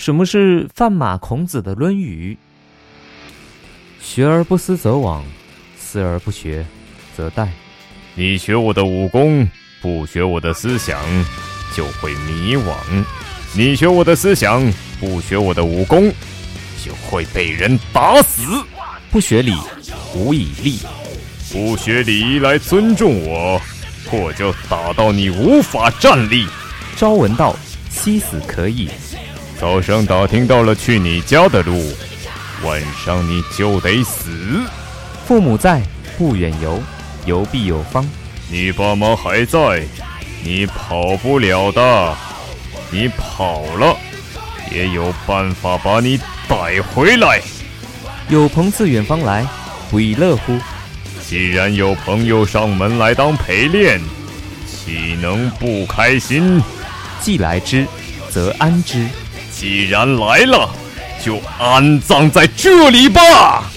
什么是范马孔子的《论语》？学而不思则罔，思而不学则殆。你学我的武功，不学我的思想，就会迷惘；你学我的思想，不学我的武功，就会被人打死。不学礼，无以立；不学礼来尊重我，我就打到你无法站立。朝闻道，夕死可矣。早上打听到了去你家的路，晚上你就得死。父母在，不远游，游必有方。你爸妈还在，你跑不了的。你跑了，也有办法把你逮回来。有朋自远方来，不亦乐乎？既然有朋友上门来当陪练，岂能不开心？既来之，则安之。既然来了，就安葬在这里吧。